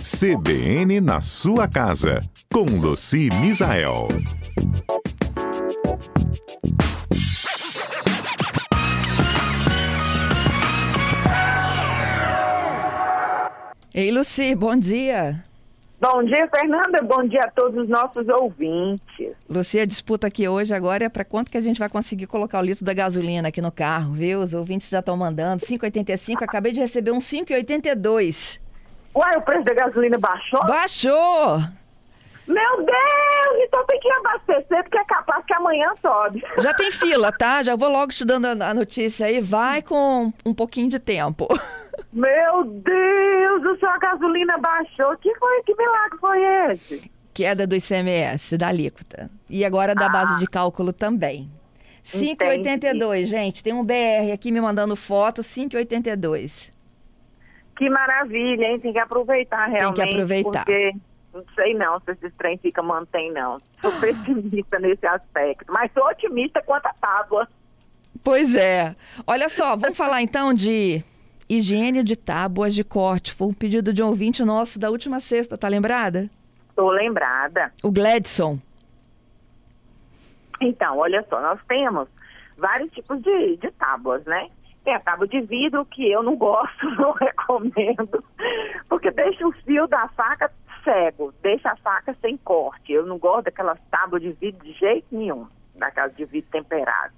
CBN na sua casa, com Luci Misael. Ei, Luci, bom dia. Bom dia, Fernanda. Bom dia a todos os nossos ouvintes. Luci, a disputa aqui hoje agora é para quanto que a gente vai conseguir colocar o litro da gasolina aqui no carro, viu? Os ouvintes já estão mandando. 5,85. Acabei de receber um 5,82. Uai, o preço da gasolina baixou? Baixou! Meu Deus! Então tem que abastecer, porque é capaz que amanhã sobe. Já tem fila, tá? Já vou logo te dando a notícia aí. Vai com um pouquinho de tempo. Meu Deus, o a gasolina baixou. Que, foi, que milagre foi esse? Queda do ICMS, da alíquota. E agora da ah, base de cálculo também. 5,82, gente. Tem um BR aqui me mandando foto, 5,82. Que maravilha, hein? Tem que aproveitar realmente. Tem que aproveitar. Porque não sei não se esses trem fica mantém, não. Sou pessimista nesse aspecto. Mas sou otimista quanto a tábua. Pois é. Olha só, vamos falar então de higiene de tábuas de corte. Foi um pedido de um ouvinte nosso da última sexta, tá lembrada? Estou lembrada. O Gladson. Então, olha só, nós temos vários tipos de, de tábuas, né? A tábua de vidro, que eu não gosto, não recomendo, porque deixa o fio da faca cego, deixa a faca sem corte. Eu não gosto daquelas tábuas de vidro de jeito nenhum, daquelas de vidro temperado.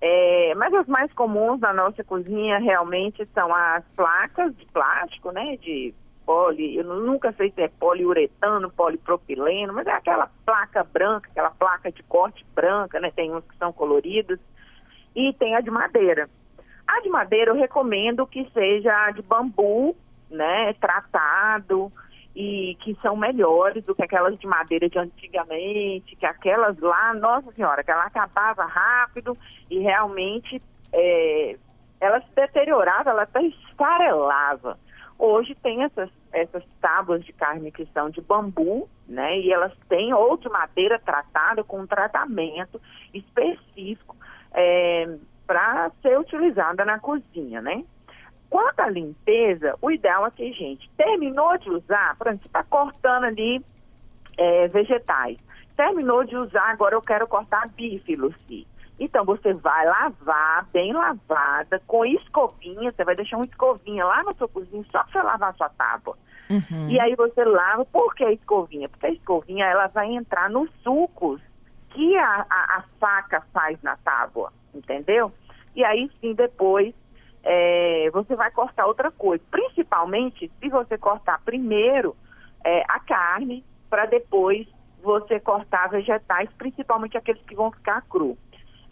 É, mas as mais comuns na nossa cozinha realmente são as placas de plástico, né? De poli, eu nunca sei se é poliuretano, polipropileno, mas é aquela placa branca, aquela placa de corte branca, né? Tem uns que são coloridos. E tem a de madeira. A de madeira eu recomendo que seja de bambu, né? Tratado, e que são melhores do que aquelas de madeira de antigamente, que aquelas lá, nossa senhora, que ela acabava rápido e realmente é, ela se deteriorava, ela até esfarelava. Hoje tem essas, essas tábuas de carne que são de bambu, né? E elas têm ou de madeira tratada com um tratamento específico é, para ser utilizada na cozinha, né? Quanto à limpeza, o ideal é que, gente, terminou de usar, por exemplo, você está cortando ali é, vegetais. Terminou de usar, agora eu quero cortar bife, Luci. Então, você vai lavar, bem lavada, com escovinha, você vai deixar uma escovinha lá na sua cozinha só para você lavar a sua tábua. Uhum. E aí você lava, por que a escovinha? Porque a escovinha, ela vai entrar nos sucos que a, a, a faca faz na tábua, entendeu? E aí sim, depois é, você vai cortar outra coisa. Principalmente se você cortar primeiro é, a carne, para depois você cortar vegetais, principalmente aqueles que vão ficar cru.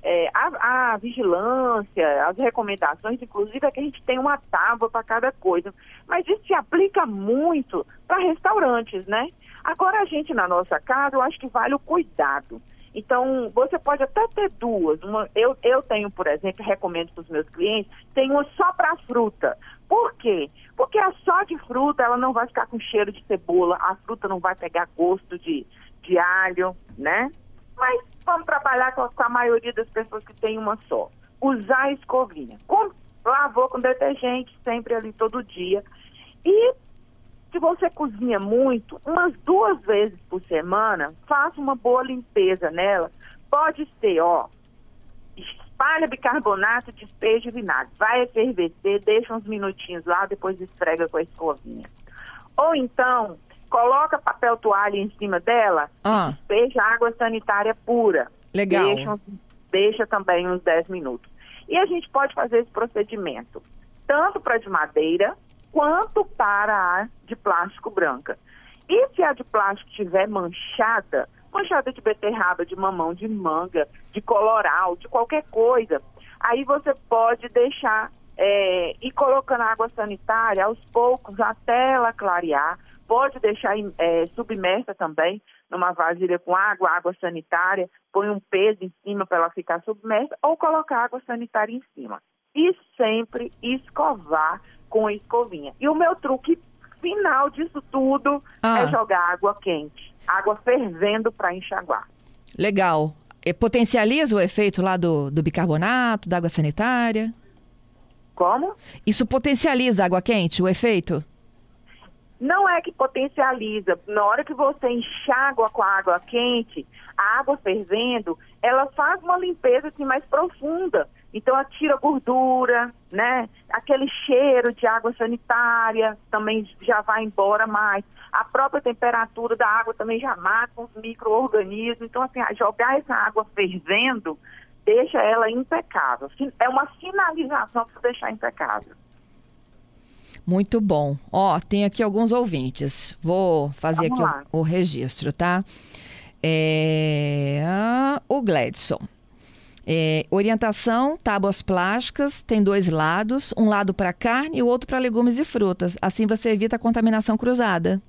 É, a, a, vigilância, as recomendações, inclusive, é que a gente tem uma tábua para cada coisa. Mas isso se aplica muito para restaurantes, né? Agora, a gente na nossa casa, eu acho que vale o cuidado. Então, você pode até ter duas. Uma, eu, eu tenho, por exemplo, recomendo para os meus clientes, tem uma só para fruta. Por quê? Porque a só de fruta, ela não vai ficar com cheiro de cebola, a fruta não vai pegar gosto de, de alho, né? Mas vamos trabalhar com a, maioria das pessoas que tem uma só. Usar a escovinha. Com, lavou com detergente, sempre ali todo dia. E se você cozinha muito, umas duas vezes por semana, faça uma boa limpeza nela. Pode ser, ó, espalha bicarbonato, despeja vinagre. Vai efervescer, deixa uns minutinhos lá, depois esfrega com a escovinha. Ou então, coloca papel toalha em cima dela, ah. despeja água sanitária pura. Legal. Deixa, deixa também uns 10 minutos. E a gente pode fazer esse procedimento tanto para de madeira quanto para a de plástico branca. E se a de plástico estiver manchada, manchada de beterraba, de mamão, de manga, de coloral, de qualquer coisa, aí você pode deixar é, ir colocando água sanitária aos poucos até ela clarear. Pode deixar é, submersa também numa vasilha com água, água sanitária, põe um peso em cima para ela ficar submersa ou colocar água sanitária em cima. E sempre escovar com a escovinha. E o meu truque final disso tudo ah. é jogar água quente, água fervendo para enxaguar. Legal. E potencializa o efeito lá do, do bicarbonato, da água sanitária? Como? Isso potencializa a água quente, o efeito? não é que potencializa. Na hora que você enxágua com a água quente, a água fervendo, ela faz uma limpeza assim, mais profunda. Então, ela tira gordura, né? Aquele cheiro de água sanitária também já vai embora mais. A própria temperatura da água também já mata os micro-organismos. Então, assim, jogar essa água fervendo deixa ela impecável. É uma finalização para deixar impecável. Muito bom. Ó, tem aqui alguns ouvintes. Vou fazer Vamos aqui o, o, registro, tá? É, o Gladson. É, orientação, tábuas plásticas, tem dois lados, um lado para carne e o outro para legumes e frutas. Assim você evita a contaminação cruzada.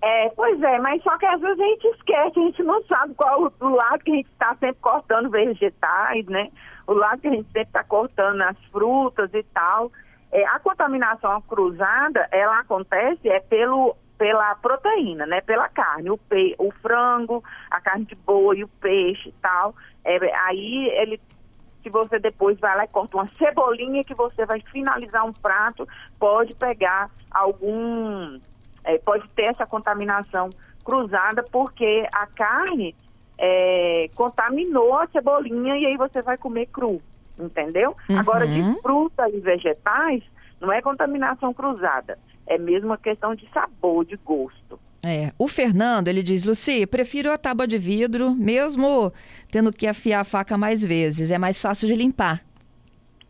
É, pois é, mas só que às vezes a gente esquece, a gente não sabe qual o lado que a gente está sempre cortando vegetais, né? O lado que a gente sempre está cortando as frutas e tal. É, a contaminação cruzada, ela acontece é pelo, pela proteína, né? Pela carne, o, pe, o frango, a carne de boi, o peixe e tal. É, aí ele se você depois vai lá e corta uma cebolinha que você vai finalizar um prato, pode pegar algum, é, pode ter essa contaminação cruzada, porque a carne é, contaminou a cebolinha e aí você vai comer cru entendeu? Uhum. Agora, de frutas e vegetais, não é contaminação cruzada, é mesmo uma questão de sabor, de gosto. É, o Fernando, ele diz, Luci, prefiro a tábua de vidro, mesmo tendo que afiar a faca mais vezes, é mais fácil de limpar.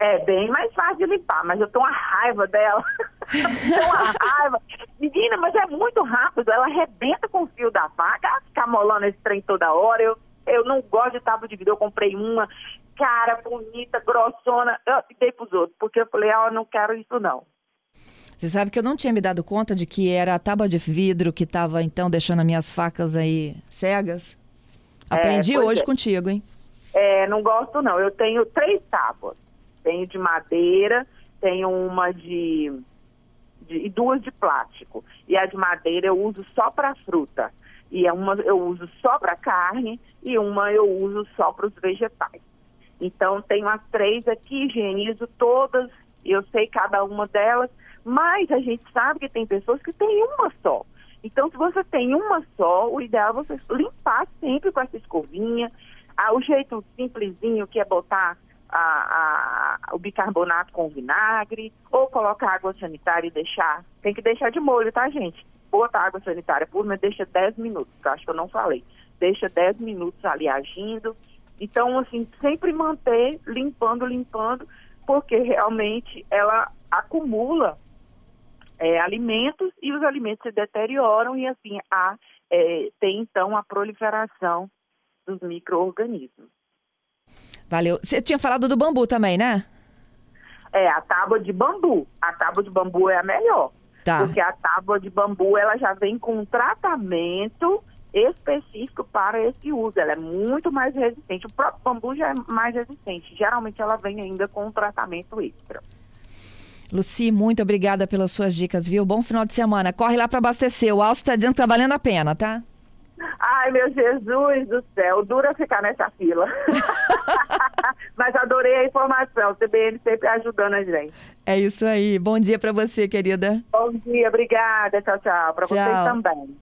É bem mais fácil de limpar, mas eu tô uma raiva dela. tô uma raiva. Menina, mas é muito rápido, ela arrebenta com o fio da faca, fica molando esse trem toda hora. Eu, eu não gosto de tábua de vidro, eu comprei uma cara, bonita, grossona. Eu dei pros outros, porque eu falei, ah, eu não quero isso não. Você sabe que eu não tinha me dado conta de que era a tábua de vidro que estava, então, deixando as minhas facas aí cegas? É, Aprendi é, hoje é. contigo, hein? É, não gosto não. Eu tenho três tábuas. Tenho de madeira, tenho uma de, de e duas de plástico. E a de madeira eu uso só para fruta. E é uma eu uso só para carne e uma eu uso só para os vegetais. Então, tenho as três aqui, higienizo todas, eu sei cada uma delas, mas a gente sabe que tem pessoas que têm uma só. Então, se você tem uma só, o ideal é você limpar sempre com essa escovinha. Ah, o jeito simplesinho que é botar a, a, o bicarbonato com vinagre, ou colocar água sanitária e deixar. Tem que deixar de molho, tá, gente? Bota água sanitária por, mas deixa 10 minutos, que acho que eu não falei. Deixa 10 minutos ali agindo então, assim, sempre manter limpando, limpando, porque realmente ela acumula é, alimentos e os alimentos se deterioram e assim há, é, tem então a proliferação dos micro-organismos. Valeu. Você tinha falado do bambu também, né? É, a tábua de bambu. A tábua de bambu é a melhor. Tá. Porque a tábua de bambu, ela já vem com um tratamento específico para esse uso. Ela é muito mais resistente. O próprio bambu já é mais resistente. Geralmente ela vem ainda com um tratamento extra. Luci, muito obrigada pelas suas dicas, viu? Bom final de semana. Corre lá para abastecer. O Alcio está dizendo que tá valendo a pena, tá? Ai, meu Jesus do céu, dura ficar nessa fila. Mas adorei a informação, o CBN sempre ajudando a gente. É isso aí. Bom dia para você, querida. Bom dia, obrigada. Tchau, tchau. Para vocês também.